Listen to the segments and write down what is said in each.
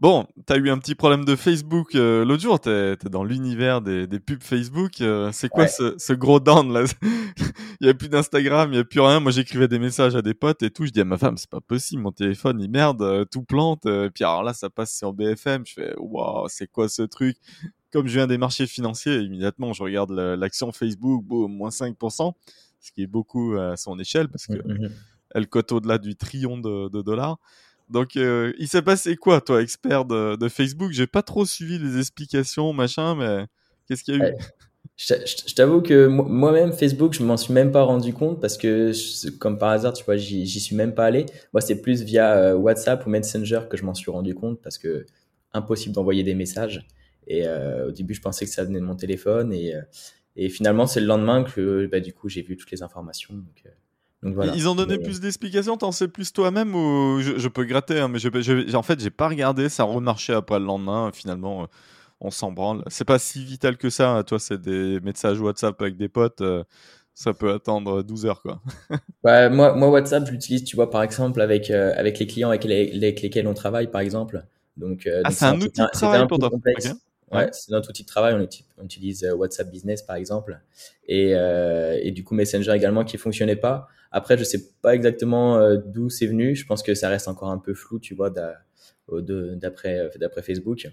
Bon, t'as eu un petit problème de Facebook euh, l'autre jour, t'es es dans l'univers des, des, pubs Facebook. Euh, c'est quoi ce, ce, gros down là? Il y a plus d'Instagram, il y a plus rien. Moi, j'écrivais des messages à des potes et tout. Je dis à ma femme, c'est pas possible, mon téléphone, il merde, euh, tout plante. et puis alors là, ça passe sur BFM. Je fais, waouh, c'est quoi ce truc? Comme je viens des marchés financiers, immédiatement, je regarde l'action Facebook, boum, moins 5%, ce qui est beaucoup à son échelle parce que mmh, mmh. elle cote au-delà du trillion de, de dollars. Donc, euh, il s'est passé quoi, toi, expert de, de Facebook? J'ai pas trop suivi les explications, machin, mais qu'est-ce qu'il y a eu? Je, t'avoue que moi-même, Facebook, je m'en suis même pas rendu compte parce que, comme par hasard, tu vois, j'y suis même pas allé. Moi, c'est plus via euh, WhatsApp ou Messenger que je m'en suis rendu compte parce que impossible d'envoyer des messages. Et euh, au début, je pensais que ça venait de mon téléphone et, finalement, c'est le lendemain que, bah, du coup, j'ai vu toutes les informations. Ils ont donné plus d'explications, t'en sais plus toi-même ou je, peux gratter, hein, mais je, en fait j'ai pas regardé, ça a remarché après le lendemain, finalement euh, on s'en branle. C'est pas si vital que ça, hein. toi c'est des messages WhatsApp avec des potes, euh, ça peut attendre 12 heures quoi. moi, moi WhatsApp je l'utilise, tu vois par exemple avec, euh, avec les clients avec, lesquels on travaille par exemple. Donc, ah c'est un, outil de travail pour toi Ouais, c'est notre outil de travail. On, utilise WhatsApp Business par exemple, et, et, du coup Messenger également qui fonctionnait pas. Après, je sais pas exactement euh, d'où c'est venu. Je pense que ça reste encore un peu flou, tu vois, d'après d'après Facebook.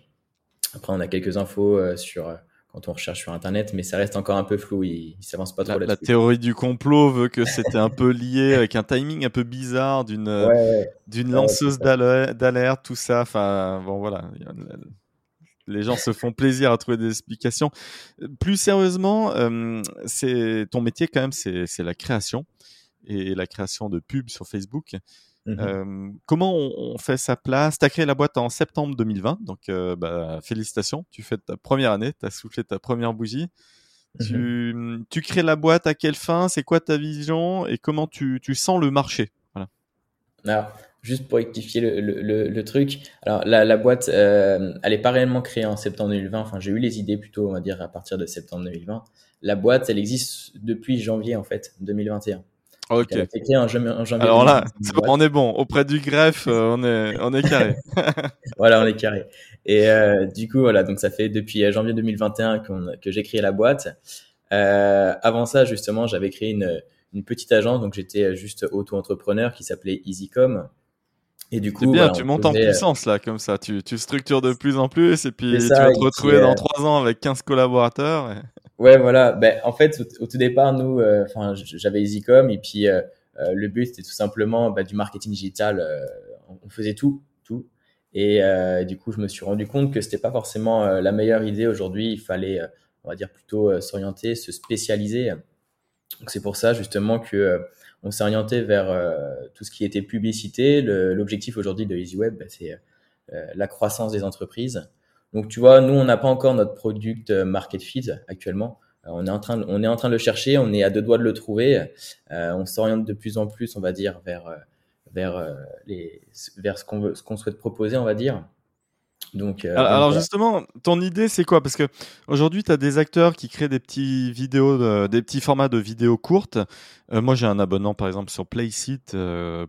Après, on a quelques infos euh, sur euh, quand on recherche sur Internet, mais ça reste encore un peu flou. Il, il s'avance pas trop la, la théorie du complot veut que c'était un peu lié avec un timing un peu bizarre d'une d'une lanceuse d'alerte, tout ça. Enfin, bon, voilà. Les gens se font plaisir à trouver des explications. Plus sérieusement, c'est ton métier quand même, c'est la création et la création de pubs sur Facebook. Mmh euh, comment on, fait sa place? Tu as créé la boîte en septembre 2020, donc euh, bah, félicitations, tu fais ta première année, tu as soufflé ta première bougie. Mmh tu, tu, crées la boîte à quelle fin? C'est quoi ta vision? Et comment tu, tu sens le marché? Voilà. Alors, juste pour rectifier le, le, le, truc, alors la, la boîte, euh, elle n'est pas réellement créée en septembre 2020. Enfin, j'ai eu les idées plutôt, on va dire, à partir de septembre 2020. La boîte, elle existe depuis janvier en fait 2021. Ok. Alors là, on est bon. Auprès du greffe, euh, on est, on est carré. voilà, on est carré. Et euh, du coup, voilà, donc ça fait depuis euh, janvier 2021 que j'ai créé la boîte. Euh, avant ça, justement, j'avais créé une, une petite agence, donc j'étais juste auto-entrepreneur qui s'appelait EasyCom. Et du coup, bien, tu montes en puissance là, comme ça. Tu, tu structures de plus en plus, et puis tu vas te retrouver dans trois ans avec 15 collaborateurs. Et... Ouais, voilà. Ben, en fait, au, tout départ, nous, euh, enfin, j'avais EasyCom et puis euh, euh, le but c'était tout simplement bah, du marketing digital. on faisait tout, tout. Et du coup, je me suis rendu compte que c'était pas forcément la meilleure idée aujourd'hui. Il fallait, on va dire, plutôt s'orienter, se spécialiser. Donc c'est pour ça justement que on s'est orienté vers tout ce qui était publicité. L'objectif aujourd'hui de EasyWeb, bah, c'est la croissance des entreprises. Donc, tu vois, nous, on n'a pas encore notre product euh, market fit actuellement. Euh, on est en train, de, on est en train de le chercher, on est à deux doigts de le trouver. Euh, on s'oriente de plus en plus, on va dire, vers vers les vers ce qu'on veut, ce qu'on souhaite proposer, on va dire. Donc, euh, alors, justement, ton idée c'est quoi? Parce que aujourd'hui, tu as des acteurs qui créent des petits vidéos, des petits formats de vidéos courtes. Euh, moi, j'ai un abonnement par exemple sur playseat.net euh,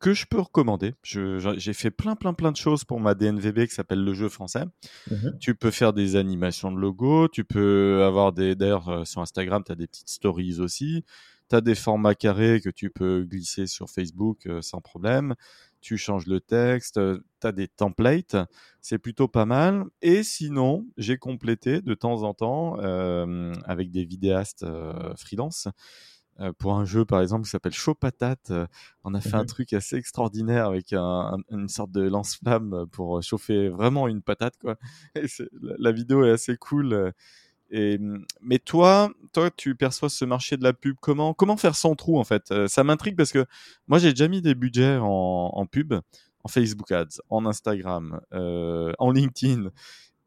que je peux recommander. J'ai fait plein, plein, plein de choses pour ma DNVB qui s'appelle le jeu français. Mmh tu peux faire des animations de logos, tu peux avoir des. D'ailleurs, sur Instagram, tu as des petites stories aussi. Tu as des formats carrés que tu peux glisser sur Facebook sans problème tu changes le texte, tu as des templates, c'est plutôt pas mal. Et sinon, j'ai complété de temps en temps euh, avec des vidéastes euh, freelance. Euh, pour un jeu par exemple qui s'appelle Chaud Patate, on a fait un mmh truc assez extraordinaire avec une sorte de lance-flamme pour chauffer vraiment une patate quoi. la, la, vidéo est assez cool mais toi, toi, tu perçois ce marché de la pub comment Comment faire son trou en fait? Euh, Ça m'intrigue parce que moi j'ai déjà mis des budgets en, pub en Facebook Ads, en Instagram, en LinkedIn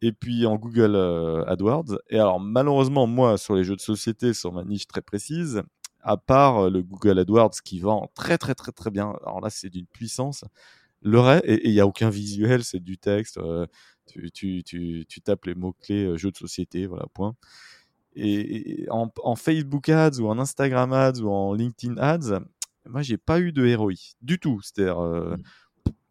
et puis en Google AdWords. Et alors malheureusement, moi, sur les jeux de société, sur ma niche très précise, à part le Google AdWords qui vend très très très très bien, alors là c'est d'une puissance, le reste, et il n'y a aucun visuel, c'est du texte, tu, tu, tu, tu, tapes les mots-clés jeux de société, voilà, point. Et, en, Facebook Ads ou en Instagram Ads ou en LinkedIn Ads, moi j'ai pas eu de ROI du tout. C'est-à-dire, mmh.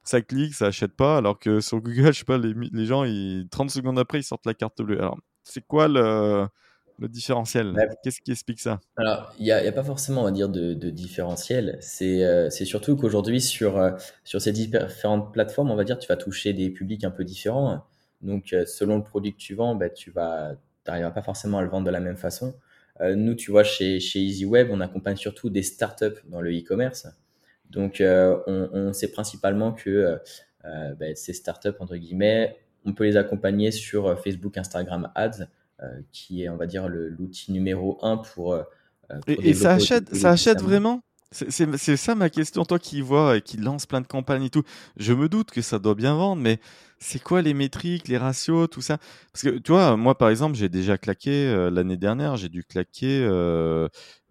ça clique, ça achète pas, alors que sur Google, je sais pas, les, les gens, ils, 30 secondes après, ils sortent la carte bleue. Alors, c'est quoi le, le différentiel Qu'est-ce qui explique ça? Alors, il n'y a, a, pas forcément, on va dire, de, de différentiel. C'est euh, surtout qu'aujourd'hui, sur, euh, sur ces différentes plateformes, on va dire, tu vas toucher des publics un peu différents. Donc, euh, selon le produit que tu vends, bah, tu vas, n'arriveras pas forcément à le vendre de la même façon. Nous, tu vois, chez, chez EasyWeb, on accompagne surtout des startups dans le e-commerce. Donc, on, on, sait principalement que bah, ces startups, entre guillemets, on peut les accompagner sur Facebook, Instagram Ads qui est, on va dire, l'outil numéro un pour. Euh, euh, et, ça achète, ça achète vraiment? C'est ça ma question, toi qui vois et qui lance plein de campagnes et tout. Je me doute que ça doit bien vendre, mais c'est quoi les métriques, les ratios, tout ça? Parce que tu vois, moi par exemple, j'ai déjà claqué l'année dernière, j'ai dû claquer, euh,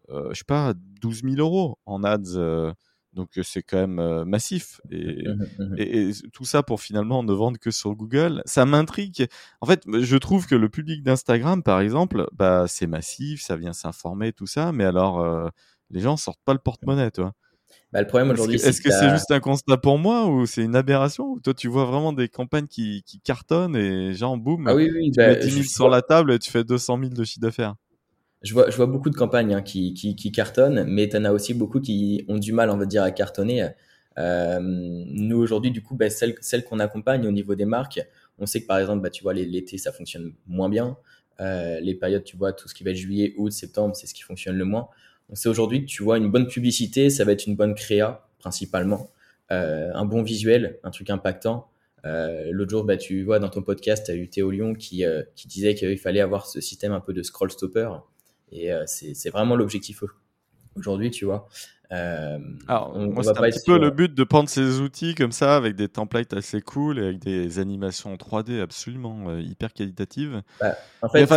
euh, je sais pas, 12 000 euros en ads. Donc c'est quand même massif et, mmh mmh et, tout ça pour finalement ne vendre que sur Google, ça m'intrigue. En fait, je trouve que le public d'Instagram, par exemple, bah c'est massif, ça vient s'informer tout ça, mais alors les gens sortent pas le porte-monnaie, toi. Bah, le problème aujourd'hui, est-ce que c'est juste un constat pour moi ou c'est une aberration ou toi tu vois vraiment des campagnes qui, qui cartonnent et genre boum, ah oui, oui, tu mets 10 000 sur la table et tu fais 200 000 de chiffre d'affaires? Je vois, je vois beaucoup de campagnes hein, qui, qui, qui, cartonnent, mais tu en as aussi beaucoup qui ont du mal, on va dire, à cartonner. Euh, nous, aujourd'hui, du coup, bah, celles, celles qu'on accompagne au niveau des marques, on sait que par exemple, bah, tu vois, l'été, ça fonctionne moins bien. Euh, les périodes, tu vois, tout ce qui va être juillet, août, septembre, c'est ce qui fonctionne le moins. On sait aujourd'hui que tu vois, une bonne publicité, ça va être une bonne créa, principalement. Euh, un bon visuel, un truc impactant. Euh, L'autre jour, bah, tu vois, dans ton podcast, tu as eu Théo Lyon qui, euh, qui disait qu'il fallait avoir ce système un peu de scroll stopper. Et euh, c'est vraiment l'objectif aujourd'hui, tu vois. Euh, Alors, on, moi, c'est un petit peu le but de prendre ces outils comme ça, avec des templates assez cool et avec des animations 3D absolument euh, hyper qualitatives. Bah, en fait,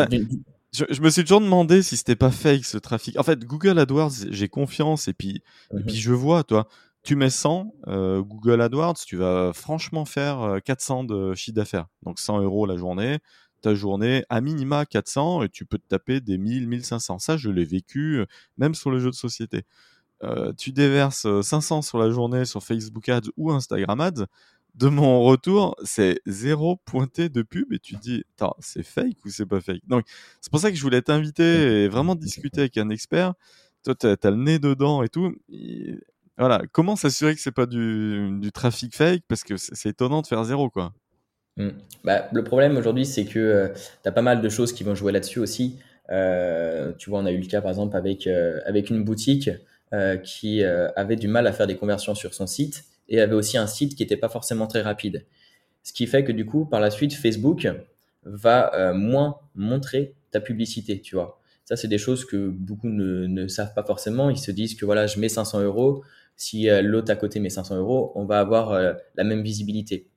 je, me suis toujours demandé si c'était pas fake ce trafic. En fait, Google AdWords, j'ai confiance et puis, et puis mhm. je vois, toi, tu mets 100, Google AdWords, tu vas franchement faire 400 de chiffre d'affaires. Donc 100 euros la journée ta journée à minima 400 et tu peux te taper des 1000, 1500. Ça, je l'ai vécu euh, même sur le jeu de société. Euh, tu déverses 500 euh, sur la journée sur Facebook Ads ou Instagram Ads. De mon retour, c'est zéro pointé de pub et tu te dis, c'est fake ou c'est pas fake? Donc, c'est pour ça que je voulais t'inviter et vraiment discuter avec un expert. Toi, tu as, le nez dedans et tout. voilà, comment s'assurer que c'est pas du, du trafic fake? Parce que c'est étonnant de faire zéro, quoi. Mm. Bah, le problème aujourd'hui, c'est que euh, tu as pas mal de choses qui vont jouer là-dessus aussi. Euh, tu vois, on a eu le cas par exemple avec, euh, avec une boutique euh, qui avait du mal à faire des conversions sur son site et avait aussi un site qui n'était pas forcément très rapide. Ce qui fait que du coup, par la suite, Facebook va moins montrer ta publicité, tu vois. Ça, c'est des choses que beaucoup ne, ne, savent pas forcément. Ils se disent que voilà, je mets 500 euros. Si l'autre à côté met 500 euros, on va avoir la même visibilité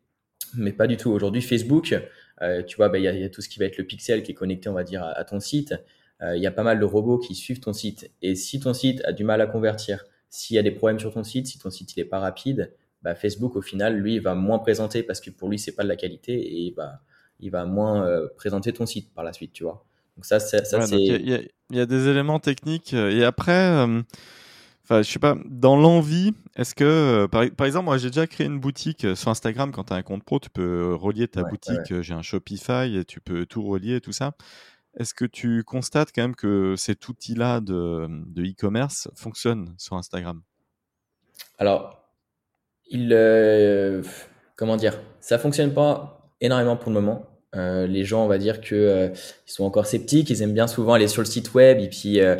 mais pas du tout. Aujourd'hui, Facebook, euh, tu vois, bah, il y, a, y, a tout ce qui va être le pixel qui est connecté, on va dire, à, ton site. Euh, il y a pas mal de robots qui suivent ton site. Et si ton site a du mal à convertir, s'il y a des problèmes sur ton site, si ton site il est pas rapide, bah, Facebook au final, lui, il va moins présenter parce que pour lui, c'est pas de la qualité et il va, il va moins euh, présenter ton site par la suite, tu vois. Donc ça, ça, ça c'est. Il y, y, a des éléments techniques et après. Enfin, je sais pas, dans l'envie, est-ce que, euh, par, par, exemple, moi j'ai déjà créé une boutique euh, sur Instagram, quand tu as un compte pro, tu peux relier ta boutique, euh, j'ai un Shopify, et tu peux tout relier, tout ça. Est-ce que tu constates quand même que cet outil-là de e-commerce fonctionne sur Instagram? Alors, il, comment dire, ça fonctionne pas énormément pour le moment. les gens, on va dire que ils sont encore sceptiques, ils aiment bien souvent aller sur le site web et puis euh,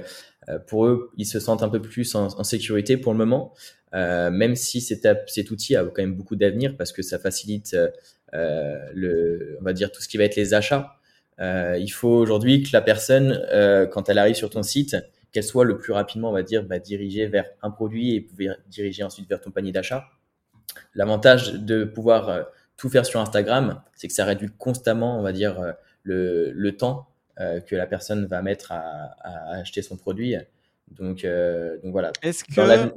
pour eux, ils se sentent un peu plus en, sécurité pour le moment, euh, même si cet, outil a quand même beaucoup d'avenir parce que ça facilite, euh, le, on va dire, tout ce qui va être les achats. il faut aujourd'hui que la personne, quand elle arrive sur ton site, qu'elle soit le plus rapidement, on va dire, bah, dirigée vers un produit et diriger ensuite vers ton panier d'achat. L'avantage de pouvoir tout faire sur Instagram, c'est que ça réduit constamment, on va dire, le temps que la personne va mettre à, à acheter son produit. Donc, donc voilà. Est-ce que,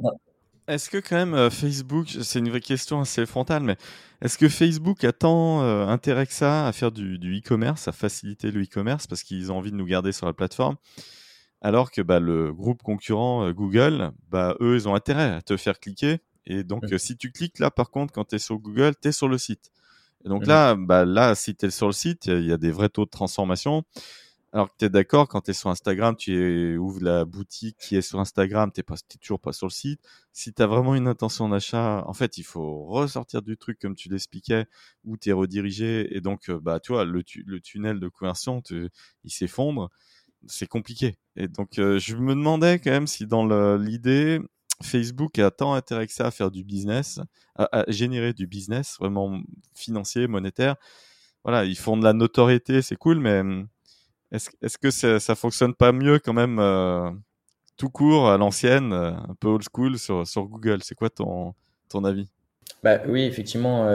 est-ce que quand même Facebook, c'est une vraie question assez frontale, mais est-ce que Facebook a tant intérêt que ça à faire du, du e-commerce, à faciliter le e-commerce parce qu'ils ont envie de nous garder sur la plateforme alors que bah, le groupe concurrent Google, bah, eux, ils ont intérêt à te faire cliquer. Et donc, mmh. si tu cliques là, par contre, quand tu es sur Google, tu es sur le site. Et donc mmh. là, bah, là, si tu es sur le site, il y, a des vrais taux de transformation. Alors que tu es d'accord, quand tu es sur Instagram, tu ouvres la boutique qui est sur Instagram, tu n'es toujours pas sur le site. Si tu as vraiment une intention d'achat, en fait, il faut ressortir du truc comme tu l'expliquais, où tu es redirigé. Et donc, bah, tu vois, le, tunnel de conversion, il s'effondre c'est compliqué. Et donc, euh, je me demandais quand même si dans l'idée, Facebook a tant intérêt que ça à faire du business, à, générer du business vraiment financier, monétaire. Voilà, ils font de la notoriété, c'est cool, mais hum, est-ce est que ça, ça fonctionne pas mieux quand même euh, tout court à l'ancienne, euh, un peu old school sur, Google? C'est quoi ton, ton avis? Bah, Oui, effectivement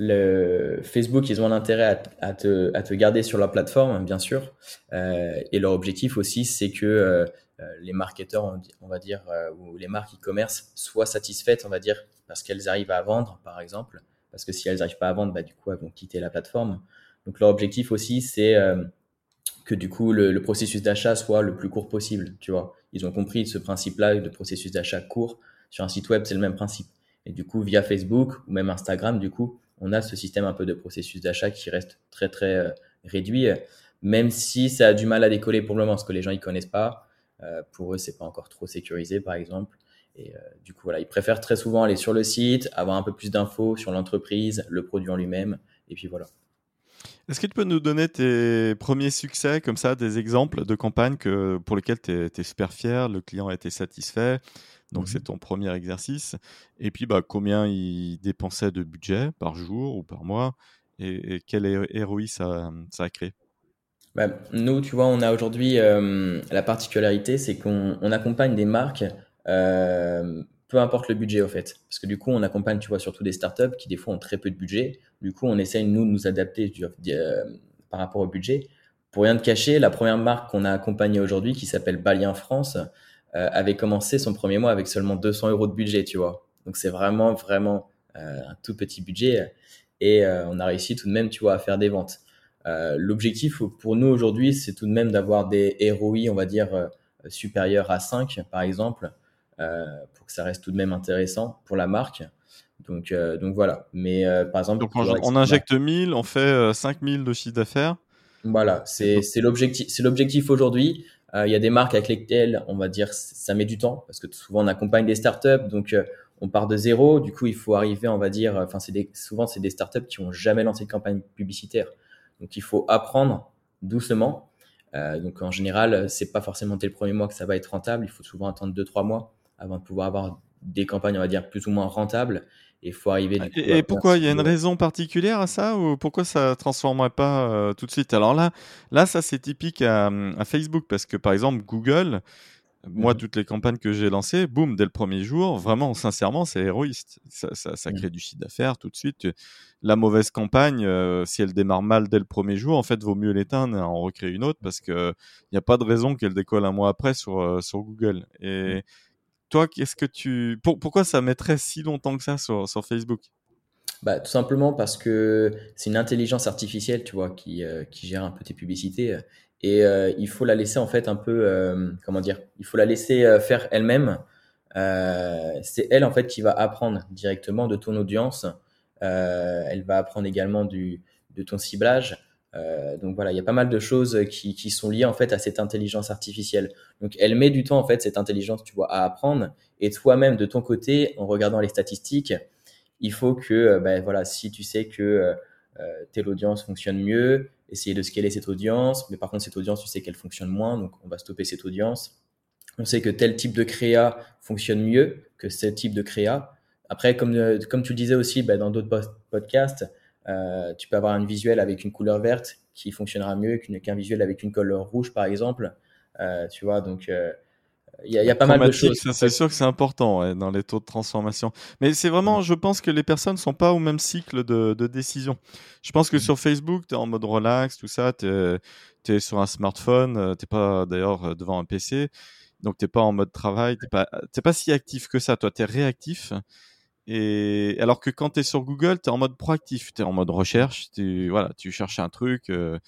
le Facebook, ils ont un intérêt à, te, à, te, garder sur la plateforme, bien sûr. Euh, et leur objectif aussi, c'est que euh, euh, les marketeurs, on, va dire, ou les marques e-commerce soient satisfaites, on va dire, parce qu'elles arrivent à vendre, par exemple. Parce que si elles n'arrivent pas à vendre, bah, du coup, elles vont quitter la plateforme. Donc leur objectif aussi, c'est que du coup, le, processus d'achat soit le plus court possible. Tu vois, ils ont compris ce principe-là de processus d'achat court. Sur un site web, c'est le même principe. Et du coup, via Facebook ou même Instagram, du coup, on a ce système un peu de processus d'achat qui reste très très euh, réduit, même si ça a du mal à décoller pour le moment, parce que les gens ils connaissent pas. Euh, pour eux, c'est pas encore trop sécurisé, par exemple. Et euh, du coup, voilà, ils préfèrent très souvent aller sur le site, avoir un peu plus d'infos sur l'entreprise, le produit en lui-même, et puis voilà. Est-ce que tu peux nous donner tes premiers succès, comme ça, des exemples de campagnes que, pour lesquelles tu es, super fier, le client a été satisfait? Donc, mmh c'est ton premier exercice. Et puis, bah, combien il dépensait de budget par jour ou par mois? Et, quel ROI ça, ça a créé? Bah, Nous, tu vois, on a aujourd'hui la particularité, c'est qu'on accompagne des marques, peu importe le budget, au fait. Parce que du coup, on accompagne, tu vois, surtout des startups qui, des fois, ont très peu de budget. Du coup, on essaye, nous, de nous adapter par rapport au budget. Pour rien de cacher, la première marque qu'on a accompagnée aujourd'hui, qui s'appelle Balien France, euh, avait commencé son premier mois avec seulement 200 euros de budget, tu vois. Donc c'est vraiment, vraiment euh, un tout petit budget. Et euh, on a réussi tout de même, tu vois, à faire des ventes. L'objectif pour nous aujourd'hui, c'est tout de même d'avoir des ROI, on va dire, supérieurs à 5, par exemple, pour que ça reste tout de même intéressant pour la marque. Donc, donc voilà. Mais par exemple, donc on, injecte 1000, on fait 5000 de chiffre d'affaires. Voilà, c'est l'objectif. Aujourd'hui. Euh, il y a des marques avec lesquelles, on va dire, ça met du temps parce que souvent on accompagne des startups, donc euh, on part de zéro. Du coup, il faut arriver, on va dire, enfin, c'est souvent c'est des startups qui ont jamais lancé de campagne publicitaire, donc il faut apprendre doucement. Euh, donc en général, c'est pas forcément dès le premier mois que ça va être rentable. Il faut souvent attendre deux trois mois avant de pouvoir avoir des campagnes, on va dire, plus ou moins rentables il faut arriver. et, pourquoi Il y a une raison particulière à ça ou pourquoi ça ne transformerait pas euh, tout de suite? Alors là, là, ça c'est typique à, Facebook parce que par exemple Google, moi mmh toutes les campagnes que j'ai lancées, boum, dès le premier jour, vraiment sincèrement, c'est héroïste. Ça, ça, crée du chiffre d'affaires tout de suite. La mauvaise campagne, euh, si elle démarre mal dès le premier jour, en fait, vaut mieux l'éteindre et en recréer une autre parce qu'il n'y a pas de raison qu'elle décolle un mois après sur, euh, sur Google. Et mmh toi, qu'est-ce que tu. pourquoi ça mettrait si longtemps que ça sur, Facebook? Bah, Tout simplement parce que c'est une intelligence artificielle, tu vois, qui, euh, qui gère un peu tes publicités. Et euh, il faut la laisser, en fait, un peu. Euh, comment dire Il faut la laisser faire elle-même. c'est elle, en fait, qui va apprendre directement de ton audience. elle va apprendre également du, de ton ciblage. Euh, donc voilà, il y a pas mal de choses qui, sont liées en fait à cette intelligence artificielle. Donc elle met du temps en fait cette intelligence, tu vois, à apprendre. Et toi-même de ton côté, en regardant les statistiques, il faut que, euh, ben voilà, si tu sais que euh, telle audience fonctionne mieux, essayer de scaler cette audience. Mais par contre cette audience, tu sais qu'elle fonctionne moins, donc on va stopper cette audience. On sait que tel type de créa fonctionne mieux que ce type de créa. Après, comme, comme tu le disais aussi ben, dans d'autres podcasts, euh, tu peux avoir un visuel avec une couleur verte qui fonctionnera mieux qu'un visuel avec une couleur rouge, par exemple. Euh, tu vois, donc euh, il y, a, pas mal de choses. C'est sûr que c'est important dans les taux de transformation. Mais c'est vraiment, je pense que les personnes ne sont pas au même cycle de, décision. Je pense que mm. sur Facebook, tu es en mode relax, tout ça, tu es, sur un smartphone, tu n'es pas d'ailleurs devant un PC, donc tu n'es pas en mode travail, tu n'es pas, pas si actif que ça, toi, tu es réactif. Et alors que quand tu es sur Google, tu es en mode proactif, tu es en mode recherche, tu, voilà, tu cherches un truc, euh,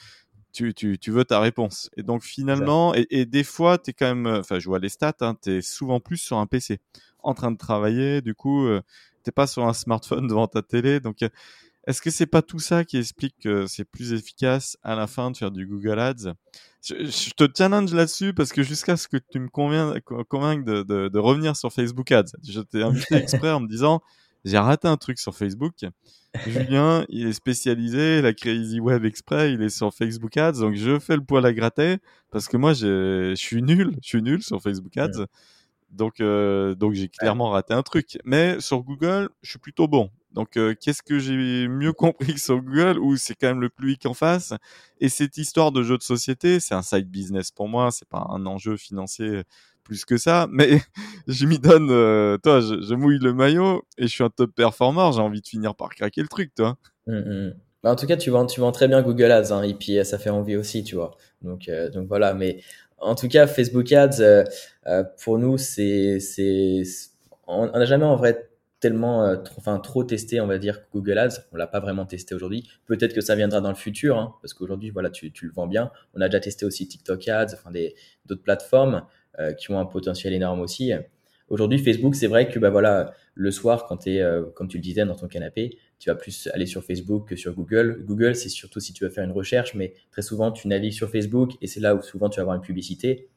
tu, tu, tu, veux ta réponse. Et donc finalement, et, et, des fois, tu es quand même, enfin je vois les stats, hein, tu es souvent plus sur un PC, en train de travailler, du coup, euh, t'es pas sur un smartphone devant ta télé. Donc, euh, est-ce que c'est pas tout ça qui explique que c'est plus efficace à la fin de faire du Google Ads? Je, je, te challenge là-dessus parce que jusqu'à ce que tu me convainques de, de, de, revenir sur Facebook Ads, je t'ai invité exprès en me disant j'ai raté un truc sur Facebook. Julien, il est spécialisé, la Crazy Web Express, il est sur Facebook Ads, donc je fais le poil à gratter parce que moi, je suis nul, je suis nul sur Facebook Ads. Donc, euh, donc j'ai clairement raté un truc. Mais sur Google, je suis plutôt bon. Donc, euh, qu'est-ce que j'ai mieux compris que sur Google, où c'est quand même le plus qu'en face? Et cette histoire de jeu de société, c'est un side business pour moi, c'est pas un enjeu financier plus que ça, mais je m'y donne, euh, toi, je, mouille le maillot et je suis un top performer, j'ai envie de finir par craquer le truc, toi. Mmh, mmh. Bah, en tout cas, tu vends, tu vends très bien Google Ads, hein, et puis ça fait envie aussi, tu vois. Donc, euh, donc voilà, mais en tout cas, Facebook Ads, euh, pour nous, c'est, c'est, on n'a jamais en vrai tellement, trop, enfin trop testé, on va dire, Google Ads. On l'a pas vraiment testé aujourd'hui. Peut-être que ça viendra dans le futur, hein, parce qu'aujourd'hui, voilà, tu, tu, le vends bien. On a déjà testé aussi TikTok Ads, enfin d'autres plateformes. Euh, qui ont un potentiel énorme aussi. Aujourd'hui, Facebook, c'est vrai que bah voilà, le soir, quand es, euh, comme tu le disais, dans ton canapé, tu vas plus aller sur Facebook que sur Google. Google, c'est surtout si tu veux faire une recherche, mais très souvent, tu navigues sur Facebook et c'est là où souvent tu vas avoir une publicité.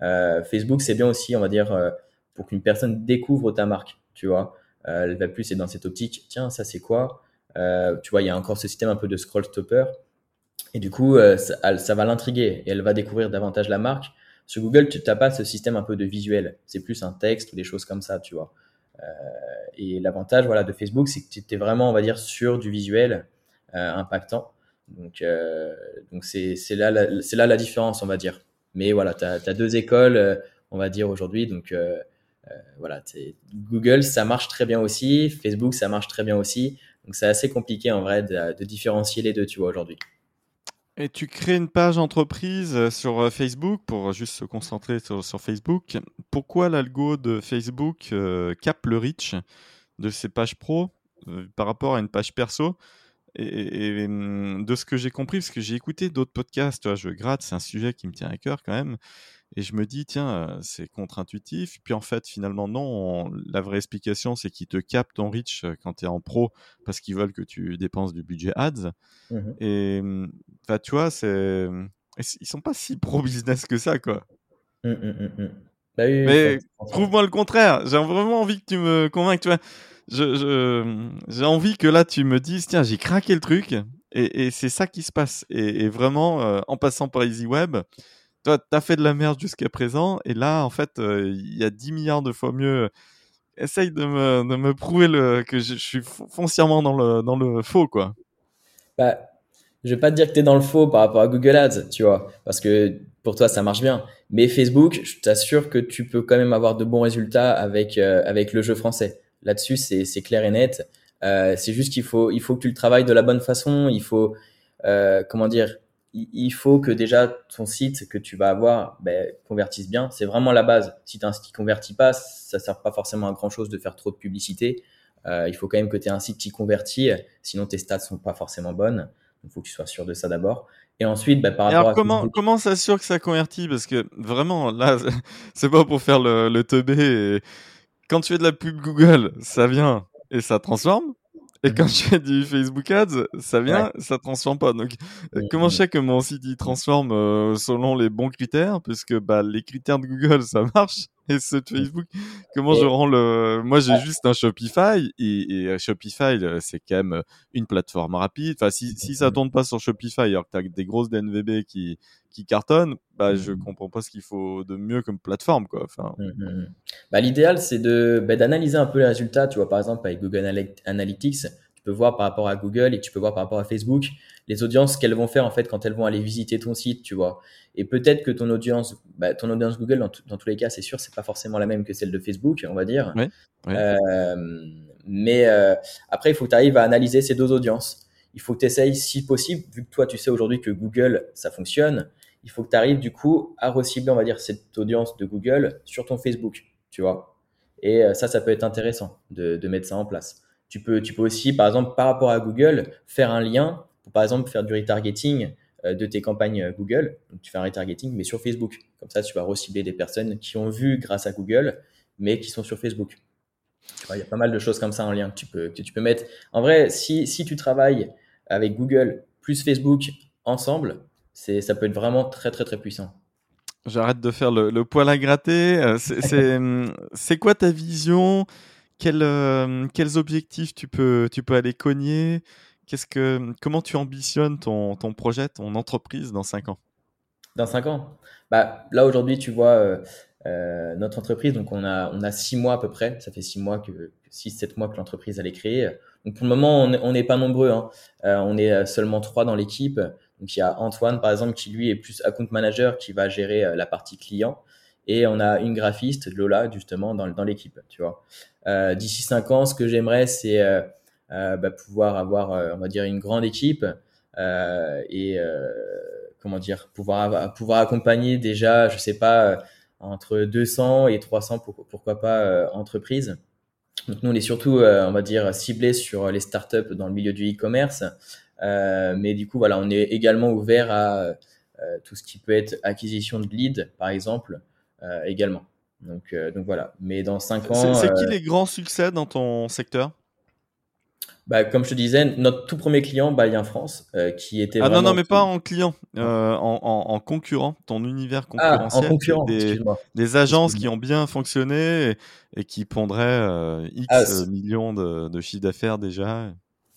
Euh, Facebook, c'est bien aussi, on va dire, pour qu'une personne découvre ta marque, tu vois. elle va plus être dans cette optique, tiens, ça c'est quoi? Tu vois, il y a encore ce système un peu de scroll stopper. Et du coup, ça, ça va l'intriguer et elle va découvrir davantage la marque. Sur Google, tu n'as pas ce système un peu de visuel. C'est plus un texte ou des choses comme ça, tu vois. Euh, et l'avantage voilà, de Facebook, c'est que tu es vraiment, on va dire, sur du visuel euh, impactant. Donc, euh, donc c'est, là, la, là la différence, on va dire. Mais voilà, tu as, deux écoles, on va dire, aujourd'hui. Donc, voilà, Google, ça marche très bien aussi. Facebook, ça marche très bien aussi. Donc, c'est assez compliqué, en vrai, de, de différencier les deux, tu vois, aujourd'hui. Et tu crées une page entreprise euh, sur euh, Facebook pour juste se concentrer sur, Facebook. Pourquoi l'algo de Facebook euh, capte le reach de ces pages pro par rapport à une page perso? Et, hum, de ce que j'ai compris, parce que j'ai écouté d'autres podcasts, je gratte, c'est un sujet qui me tient à cœur quand même. Et je me dis, tiens, c'est contre-intuitif. Puis en fait, finalement, non. La vraie explication, c'est qu'ils te captent ton reach euh, quand tu es en pro parce qu'ils veulent que tu dépenses du budget ads. Mmh Et bah, tu vois, c'est... ils sont pas si pro-business que ça, quoi. Mmh, mmh, bah Mais prouve-moi le contraire. J'ai vraiment envie que tu me convainques. Tu vois, je, j'ai envie que là, tu me dises, tiens, j'ai craqué le truc. Et, et c'est ça qui se passe. Et, et vraiment, euh, en passant par EasyWeb, toi, t'as fait de la merde jusqu'à présent, et là, en fait, euh, il y a 10 milliards de fois mieux. Essaye de me, de me prouver que je, suis foncièrement dans le, dans le faux, quoi. Bah, je vais pas te dire que tu es dans le faux par rapport à Google Ads, tu vois, parce que pour toi, ça marche bien. Mais Facebook, je t'assure que tu peux quand même avoir de bons résultats avec, euh, avec le jeu français. Là-dessus, c'est clair et net. Euh, c'est juste qu'il faut, il faut que tu le travailles de la bonne façon. Il faut, comment dire, il faut que déjà ton site que tu vas avoir ben, convertisse bien. C'est vraiment la base. Si tu as un site qui convertit pas, ça sert pas forcément à grand chose de faire trop de publicité. Euh, il faut quand même que tu aies un site qui convertit, sinon tes stats sont pas forcément bonnes. Il faut que tu sois sûr de ça d'abord. Et ensuite, ben, par rapport alors, comment, comment s'assure que ça convertit? Parce que vraiment, là, c'est pas pour faire le, le teubé. Quand tu fais de la pub Google, ça vient et ça transforme. Et quand je fais du Facebook Ads, ça vient, ça transforme pas. Donc, comment je sais que mon site il transforme euh, selon les bons critères, puisque bah les critères de Google ça marche et ceux de Facebook, comment je rends le Moi, j'ai juste un Shopify et, et euh, Shopify c'est quand même une plateforme rapide. Enfin, si si ça tourne pas sur Shopify, alors que t'as des grosses DNVB qui qui cartonnent, bah je comprends pas ce qu'il faut de mieux comme plateforme quoi. Enfin. Bah l'idéal c'est de bah, d'analyser un peu les résultats. Tu vois par exemple avec Google Analytics, tu peux voir par rapport à Google et tu peux voir par rapport à Facebook les audiences qu'elles vont faire en fait quand elles vont aller visiter ton site, tu vois. Et peut-être que ton audience, bah, ton audience Google, dans, tous les cas, c'est sûr, c'est pas forcément la même que celle de Facebook, on va dire. Euh, mais euh, après, il faut que tu arrives à analyser ces deux audiences. Il faut que tu essayes, si possible, vu que toi, tu sais aujourd'hui que Google, ça fonctionne, il faut que tu arrives du coup à recibler, on va dire, cette audience de Google sur ton Facebook, tu vois. Et euh, ça, ça peut être intéressant de, de mettre ça en place. Tu peux, tu peux aussi, par exemple, par rapport à Google, faire un lien pour, par exemple, faire du retargeting euh, de tes campagnes euh, Google. Donc, tu fais un retargeting, mais sur Facebook. Comme ça, tu vas recibler des personnes qui ont vu grâce à Google, mais qui sont sur Facebook. Il y a pas mal de choses comme ça en lien que tu peux, que tu peux mettre. En vrai, si, si tu travailles avec Google plus Facebook ensemble, c'est, ça peut être vraiment très, très, très puissant. J'arrête de faire le, le poil à gratter. Euh, c'est, c'est quoi ta vision quels, quels objectifs tu peux, tu peux aller cogner? Qu'est-ce que, comment tu ambitionnes ton, ton projet, ton entreprise dans 5 ans? Dans 5 ans? Bah, Là, aujourd'hui, tu vois, euh, euh, notre entreprise, donc on a, on a 6 mois à peu près. Ça fait 6 mois, que 6-7 mois que l'entreprise elle est créée. Donc pour le moment, on n'est pas nombreux. Hein. Euh, on est seulement 3 dans l'équipe. Donc il y a Antoine, par exemple, qui lui est plus account manager, qui va gérer la partie client. Et on a une graphiste, Lola, justement, dans, dans l'équipe, tu vois. D'ici 5 ans, ce que j'aimerais, c'est euh, bah, pouvoir avoir, euh, on va dire, une grande équipe euh, et comment dire, pouvoir pouvoir accompagner déjà, je sais pas, entre 200 et 300, pourquoi pas, entreprises. Donc nous, on est surtout, on va dire, ciblé sur les startups dans le milieu du e-commerce. Euh, mais du coup, voilà, on est également ouvert à tout ce qui peut être acquisition de leads, par exemple, euh, également. Donc, donc voilà. Mais dans cinq ans. C'est qui les grands succès dans ton secteur? Bah, comme je te disais, notre tout premier client, Balian France, euh, qui était. Ah non, non, mais pas en client, euh, en, en, concurrent, ton univers concurrentiel. Ah, en concurrent, des, des agences qui ont bien fonctionné et, qui pondraient euh, X ah, millions de, de chiffre d'affaires déjà.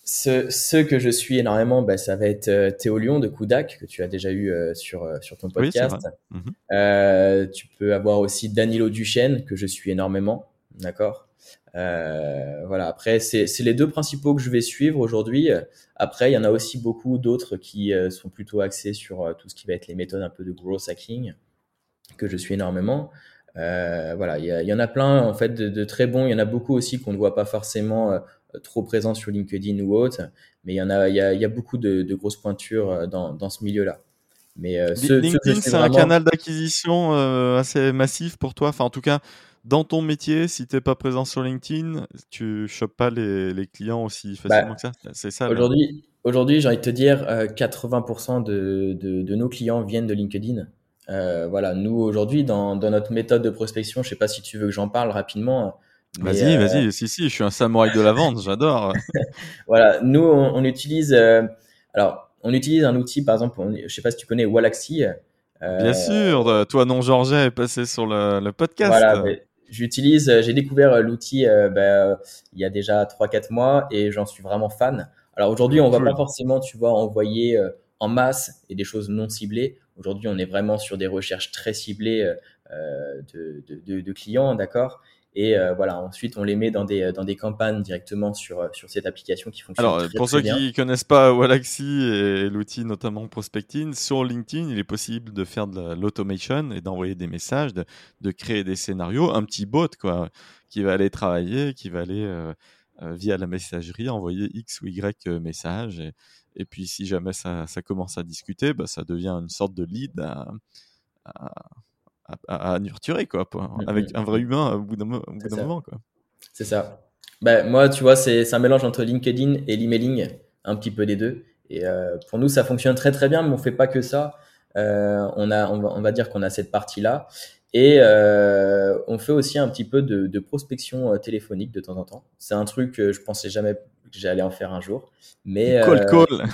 Ceux, ceux, que je suis énormément, bah, ça va être Théo Lyon de Kudak, que tu as déjà eu sur, sur ton podcast. Oui, mhm. tu peux avoir aussi Danilo Duchesne, que je suis énormément. D'accord? Euh, voilà. Après, c'est les deux principaux que je vais suivre aujourd'hui. Après, il y en a aussi beaucoup d'autres qui euh, sont plutôt axés sur euh, tout ce qui va être les méthodes un peu de growth hacking que je suis énormément. voilà, il y, en a plein en fait de, très bons. Il y en a beaucoup aussi qu'on ne voit pas forcément trop présents sur LinkedIn ou autre, mais il y en a, il y a, beaucoup de, grosses pointures dans, dans ce milieu-là. Mais LinkedIn, c'est un canal d'acquisition assez massif pour toi. Enfin, en tout cas, dans ton métier, si tu n'es pas présent sur LinkedIn, tu chopes pas les, les clients aussi facilement bah, que ça. C'est ça. Aujourd'hui, aujourd'hui, j'ai envie de te dire, 80% euh, de, de, de, nos clients viennent de LinkedIn. Euh, voilà, nous aujourd'hui, dans, dans, notre méthode de prospection, je sais pas si tu veux que j'en parle rapidement. Vas-y, euh, vas-y. Si, si, je suis un samouraï de la vente, j'adore. voilà, nous, on, utilise, euh, alors, on utilise un outil, par exemple, je sais pas si tu connais Wallaxy. Bien sûr, toi non Georget est passé sur le, le podcast. Voilà, J'utilise, euh, j'ai découvert euh, l'outil euh, bah, il y a déjà 3-4 mois et j'en suis vraiment fan. Alors aujourd'hui, on va pas forcément, tu vois, envoyer en masse et des choses non ciblées. Aujourd'hui, on est vraiment sur des recherches très ciblées de, de, de, clients, d'accord? Et euh, voilà, ensuite, on les met dans des, euh, dans des campagnes directement sur, euh, sur cette application qui fonctionne Alors, très, pour ceux qui connaissent pas Wallaxy et l'outil notamment Prospecting, sur LinkedIn, il est possible de faire de l'automation et d'envoyer des messages, de, de, créer des scénarios, un petit bot quoi, qui va aller travailler, qui va aller via la messagerie envoyer X ou Y messages. Et, et, puis, si jamais ça, ça commence à discuter, bah, ça devient une sorte de lead à, à à, à, nurturer, quoi, mm, avec un vrai humain au bout d'un moment. Quoi. C'est ça. Bah, moi, tu vois, c'est un mélange entre LinkedIn et l'emailing, un petit peu des deux. Et euh, pour nous, ça fonctionne très très bien, mais on fait pas que ça. Euh, on, a, on, va, on va dire qu'on a cette partie-là. Et euh, on fait aussi un petit peu de, de prospection téléphonique de temps en temps. C'est un truc que je pensais jamais que j'allais en faire un jour. Mais, call call.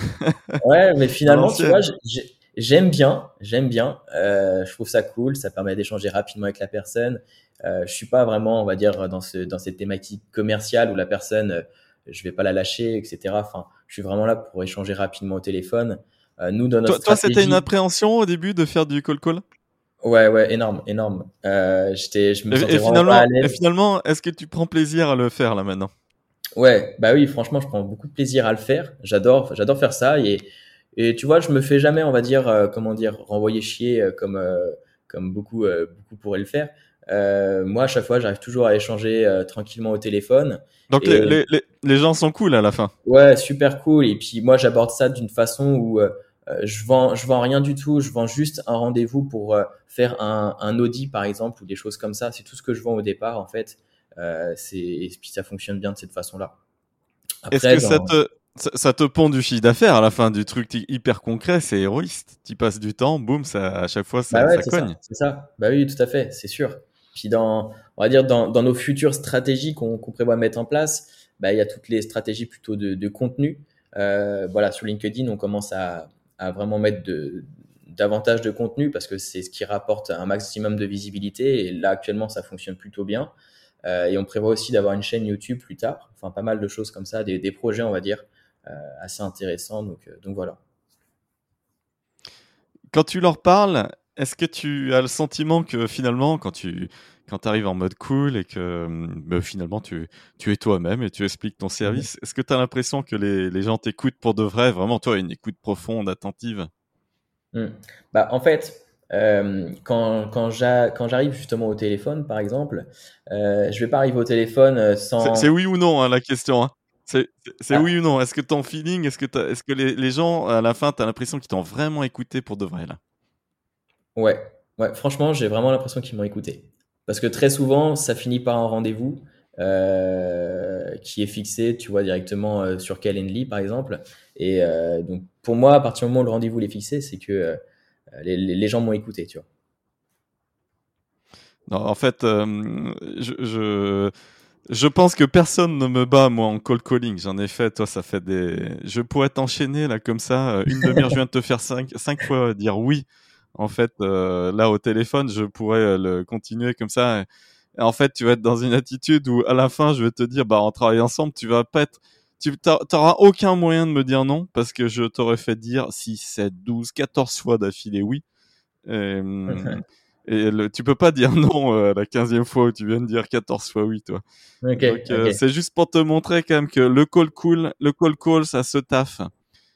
ouais, mais finalement, tu vois, j'ai J'aime bien, j'aime bien. Euh, je trouve ça cool, ça permet d'échanger rapidement avec la personne. Euh, je suis pas vraiment, on va dire, dans ce dans cette thématique commerciale où la personne, euh, je vais pas la lâcher, etc. Enfin, je suis vraiment là pour échanger rapidement au téléphone. Euh, nous, dans notre toi, toi c'était une appréhension au début de faire du call call? Ouais, ouais, énorme, énorme. Euh, j'étais, je me sentais et, finalement, et finalement, est-ce que tu prends plaisir à le faire là maintenant? Ouais, bah oui, franchement, je prends beaucoup de plaisir à le faire. J'adore, j'adore faire ça et et tu vois, je me fais jamais, on va dire, euh, comment dire, renvoyer chier euh, comme euh, comme beaucoup beaucoup pourraient le faire. moi, à chaque fois, j'arrive toujours à échanger tranquillement au téléphone. Donc les, les, les, gens sont cool à la fin. Ouais, super cool. Et puis moi, j'aborde ça d'une façon où je vends je vends rien du tout. Je vends juste un rendez-vous pour faire un un audit par exemple ou des choses comme ça. C'est tout ce que je vends au départ en fait. Et puis ça fonctionne bien de cette façon-là. Est-ce que ça, te, ça, te pond du chiffre d'affaires à la fin du truc hyper concret C'est héroïste. Tu passes du temps, boum, ça, à chaque fois ça, bah cogne. C'est ça. Bah oui, tout à fait, c'est sûr. Puis dans, on va dire dans, dans nos futures stratégies qu'on prévoit mettre en place, bah, il y a toutes les stratégies plutôt de, de contenu. Euh, voilà, sur LinkedIn, on commence à, à vraiment mettre de, davantage de contenu parce que c'est ce qui rapporte un maximum de visibilité. Et là, actuellement, ça fonctionne plutôt bien. Euh, et on prévoit aussi d'avoir une chaîne YouTube plus tard. Enfin, pas mal de choses comme ça, des, des projets, on va dire, assez intéressants. Donc, euh, donc voilà. Quand tu leur parles, est-ce que tu as le sentiment que finalement, quand tu quand arrives en mode cool et que bah, finalement tu, tu es toi-même et tu expliques ton service, est-ce que tu as l'impression que les, les gens t'écoutent pour de vrai, vraiment toi, une écoute profonde, attentive? Mmh. bah, En fait, euh, quand, quand j'arrive justement au téléphone, par exemple, euh, je vais pas arriver au téléphone euh, sans. C'est oui ou non hein, la question. Hein. C'est ah. oui ou non? Est-ce que ton feeling, est-ce que, est que les, les, gens, à la fin, tu as l'impression qu'ils t'ont vraiment écouté pour de vrai là? Ouais, ouais franchement, j'ai vraiment l'impression qu'ils m'ont écouté. Parce que très souvent, ça finit par un rendez-vous euh, qui est fixé, tu vois, directement euh, sur Calendly, par exemple. Et euh, donc, pour moi, à partir du moment où le rendez-vous est fixé, c'est que euh, les, gens m'ont écouté, tu vois. Non, en fait, je, je, pense que personne ne me bat, moi, en call calling. J'en ai fait, toi, ça fait des. Je pourrais t'enchaîner, là, comme ça. Euh, une demi-heure, je viens de te faire cinq, cinq fois dire oui. En fait, là, au téléphone, je pourrais le continuer comme ça. Et en fait, tu vas être dans une attitude où, à la fin, je vais te dire, bah, on travaille ensemble, tu vas pas être tu n'auras aucun moyen de me dire non parce que je t'aurais fait dire 6, 7, 12, 14 fois d'affilée oui. Et, et le, tu peux pas dire non euh, la 15e fois où tu viens de dire 14 fois oui, toi. Euh, c'est juste pour te montrer quand même que le call cool, le call call, ça se taffe.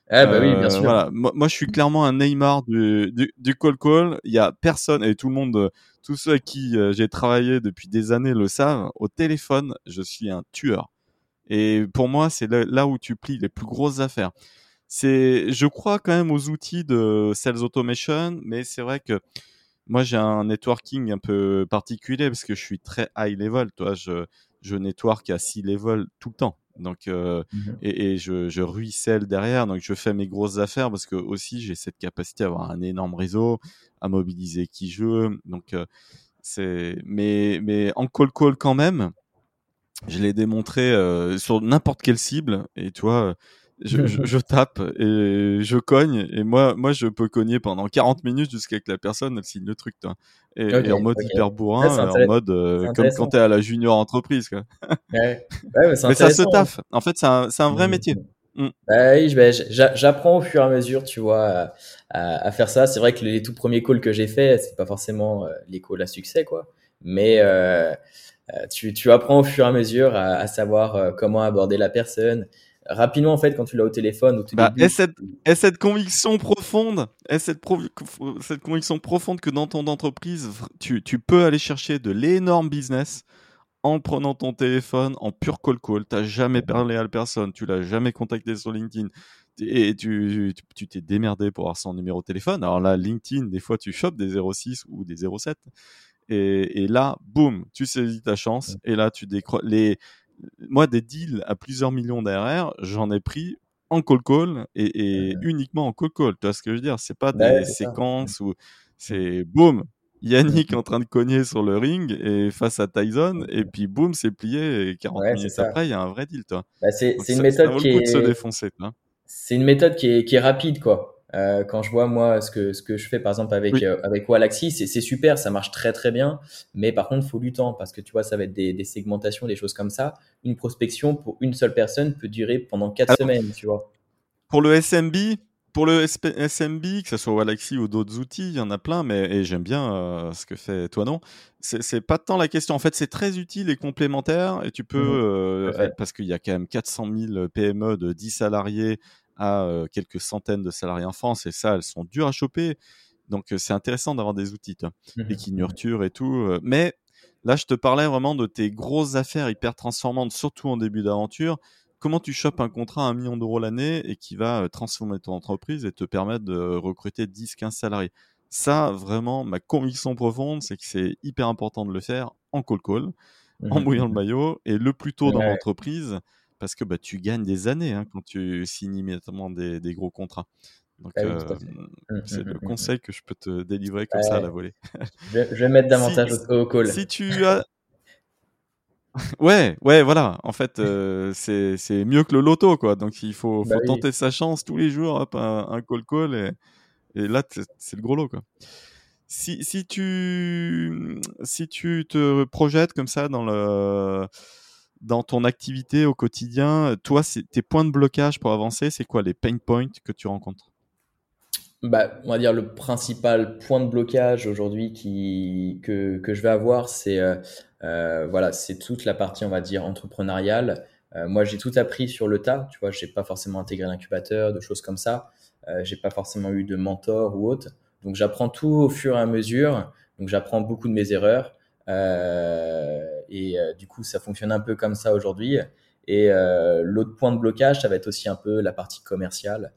Ah bah oui, bien euh, sûr. Voilà. Moi, je suis clairement un Neymar du, du, du call call. Il y a personne et tout le monde, tous ceux à qui j'ai travaillé depuis des années le savent. Au téléphone, je suis un tueur. Et pour moi, c'est là, où tu plies les plus grosses affaires. C'est, je crois quand même aux outils de sales automation, mais c'est vrai que moi j'ai un networking un peu particulier parce que je suis très high level. Toi, je, je network à 6 level tout le temps. Donc, euh, mmh et, et, je, je ruisselle derrière. Donc, je fais mes grosses affaires parce que aussi j'ai cette capacité à avoir un énorme réseau, à mobiliser qui je veux. Donc, euh, c'est, mais, mais en call call quand même, je l'ai démontré euh, sur n'importe quelle cible et tu je, je, tape et je cogne et moi moi je peux cogner pendant 40 minutes jusqu'à que la personne elle signe le truc toi et, en mode hyper bourrin en mode euh, comme quand t'es à la junior entreprise quoi ouais. Ouais, mais, ça se taffe en fait c'est un, un vrai mmh. métier mmh. Bah oui, j'apprends au fur et à mesure, tu vois, à, à, faire ça. C'est vrai que les tout premiers calls que j'ai fait, c'est pas forcément euh, les calls à succès, quoi. Mais euh, tu, tu, apprends au fur et à mesure à, à savoir comment aborder la personne. Rapidement, en fait, quand tu l'as au téléphone, au bah, début, cette, et cette conviction profonde, et cette, cette conviction profonde que dans ton entreprise, tu, tu peux aller chercher de l'énorme business en prenant ton téléphone en pure call call. T'as jamais parlé à la personne, tu l'as jamais contacté sur LinkedIn et tu tu t'es démerdé pour avoir son numéro de téléphone. Alors là, LinkedIn, des fois, tu chopes des 06 ou des 07. Et, et là, boum, tu saisis ta chance. Et là, tu décroches. Les... Moi, des deals à plusieurs millions d'ARR, j'en ai pris en call call et, uniquement en call call. Tu vois ce que je veux dire? C'est pas des séquences où c'est boum, Yannick en train de cogner sur le ring et face à Tyson et puis boum, c'est plié et 40 minutes après, il y a un vrai deal, toi. Bah, c'est une méthode qui est... se défoncer, C'est une méthode qui est, qui est rapide, quoi. Euh, quand je vois moi ce que ce que je fais par exemple avec oui. euh, avec Wallaxy, c'est super, ça marche très très bien, mais par contre il faut du temps parce que tu vois ça va être des, des segmentations, des choses comme ça. Une prospection pour une seule personne peut durer pendant quatre semaines, tu vois. Pour le SMB, pour le SMB, que ce soit Galaxy ou d'autres outils, il y en a plein, mais et j'aime bien euh, ce que fait toi non? C'est pas tant la question. En fait, c'est très utile et complémentaire, et tu peux mmh euh, parce qu'il y a quand même 400 000 PME de 10 salariés à quelques centaines de salariés en France, et ça, elles sont dures à choper. Donc, c'est intéressant d'avoir des outils. Mmh et tout. mais là, je te parlais vraiment de tes grosses affaires hyper transformantes, surtout en début d'aventure comment tu chopes un contrat à un million d'euros l'année et qui va euh, transformer ton entreprise et te permettre de recruter 10-15 salariés? Ça, vraiment, ma conviction profonde, c'est que c'est hyper important de le faire en call-call, mmh en mouillant le maillot et le plus tôt dans l'entreprise parce que bah, tu gagnes des années hein, quand tu signes immédiatement des, gros contrats. Donc, ah euh, mmh, c'est mmh, le conseil que je peux te délivrer comme ça à la volée. je, vais mettre davantage au, call. Si tu as, Ouais, ouais, voilà. En fait, euh, c'est mieux que le loto, quoi. Donc, il faut, bah tenter sa chance tous les jours, hop, un, un call call, et, et là, c'est le gros lot, quoi. Si, si, tu, si tu te projettes comme ça dans, le, dans ton activité au quotidien, toi, tes points de blocage pour avancer, c'est quoi les pain points que tu rencontres? Bah, on va dire le principal point de blocage aujourd'hui que, que je vais avoir, c'est euh, euh, voilà, toute la partie, on va dire, entrepreneuriale. Euh, moi, j'ai tout appris sur le tas. Tu vois, j'ai pas forcément intégré l'incubateur, de choses comme ça. Euh, j'ai pas forcément eu de mentor ou autre. Donc, j'apprends tout au fur et à mesure. Donc, j'apprends beaucoup de mes erreurs. Et du coup, ça fonctionne un peu comme ça aujourd'hui. Et l'autre point de blocage, ça va être aussi un peu la partie commerciale.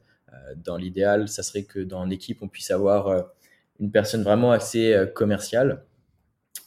dans l'idéal, ça serait que dans l'équipe, on puisse avoir une personne vraiment assez commerciale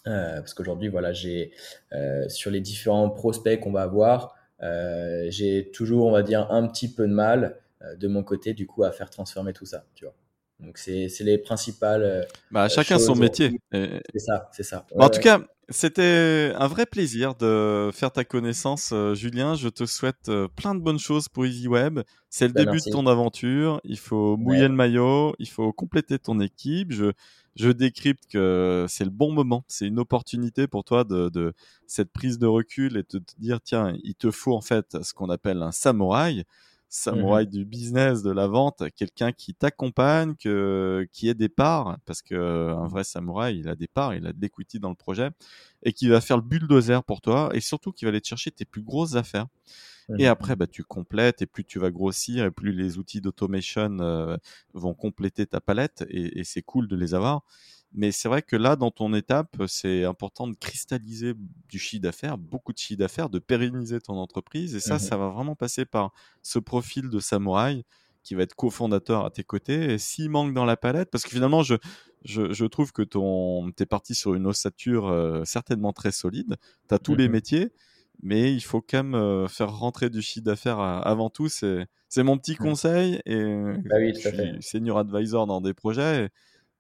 euh, parce qu'aujourd'hui, voilà, j'ai euh, sur les différents prospects qu'on va avoir, euh, j'ai toujours, on va dire, un petit peu de mal de mon côté, du coup, à faire transformer tout ça, tu vois. Donc, c'est les principales. bah, chacun son métier. C'est ça, c'est ça. en tout cas, c'était un vrai plaisir de faire ta connaissance, Julien. Je te souhaite plein de bonnes choses pour EasyWeb. C'est le bah, début de ton aventure. Il faut mouiller le maillot, il faut compléter ton équipe. Je, je décrypte que c'est le bon moment, c'est une opportunité pour toi de, de, cette prise de recul et de te dire tiens, il te faut en fait ce qu'on appelle un samouraï, samouraï mmh du business, de la vente, quelqu'un qui t'accompagne, que, qui ait des parts, parce que un vrai samouraï, il a des parts, il a de l'equity dans le projet, et qui va faire le bulldozer pour toi, et surtout qui va aller te chercher tes plus grosses affaires. Et après, bah, tu complètes, et plus tu vas grossir, et plus les outils d'automation euh, vont compléter ta palette, et, et c'est cool de les avoir. Mais c'est vrai que là, dans ton étape, c'est important de cristalliser du chiffre d'affaires, beaucoup de chiffre d'affaires, de pérenniser ton entreprise. Et ça, mmh ça va vraiment passer par ce profil de samouraï qui va être cofondateur à tes côtés. Et s'il manque dans la palette, parce que finalement, je, je, je trouve que ton, es parti sur une ossature euh, certainement très solide. Tu as tous les mmh métiers mais il faut quand même euh, faire rentrer du chiffre d'affaires avant tout. C'est, c'est mon petit mmh. conseil. Et bah oui, je suis senior advisor dans des projets. Et,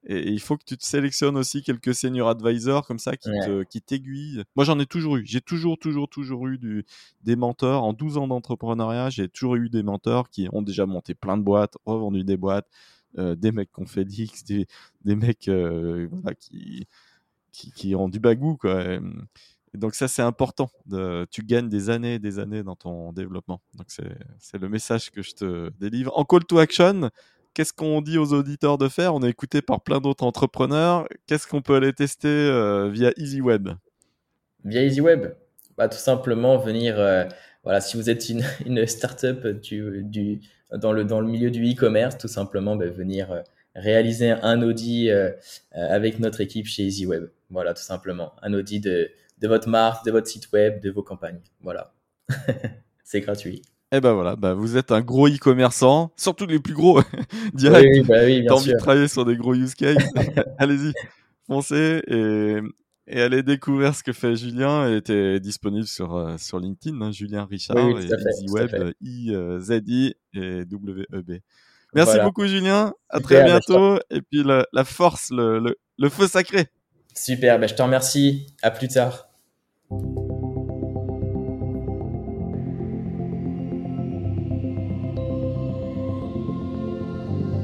il faut que tu te sélectionnes aussi quelques senior advisors comme ça qui, qui t'aiguillent. Moi, j'en ai toujours eu. J'ai toujours, toujours, toujours eu du, des mentors. En 12 ans d'entrepreneuriat, j'ai toujours eu des mentors qui ont déjà monté plein de boîtes, revendu des boîtes, euh, des mecs qui ont fait l'X, des, des mecs euh, voilà, qui, qui, qui, ont du bagou. Quoi donc ça, c'est important. De, tu gagnes des années et des années dans ton développement. Donc c'est le message que je te délivre. En call to action, qu'est-ce qu'on dit aux auditeurs de faire? On est écouté par plein d'autres entrepreneurs. Qu'est-ce qu'on peut aller tester euh, via EasyWeb? Via EasyWeb bah, Tout simplement venir... Euh, voilà, si vous êtes une, startup du, du, dans, le, dans le milieu du e-commerce, tout simplement bah, venir euh, réaliser un audit avec notre équipe chez EasyWeb. Voilà, tout simplement. Un audit de de votre marque, de votre site web, de vos campagnes. Voilà. c'est gratuit. Et eh ben voilà, bah vous êtes un gros e-commerçant, surtout les plus gros, direct. Oui, bah oui, T'as envie de travailler sur des gros use cases, allez-y, foncez et, et, allez découvrir ce que fait Julien. Et t'es disponible sur, euh, sur LinkedIn, hein, Julien Richard, et EasyWeb, I-Z-I et W-E-B. Merci beaucoup Julien, à très bientôt. Et puis la, la force, le, le, le feu sacré. Super, bah, je te remercie. À plus tard.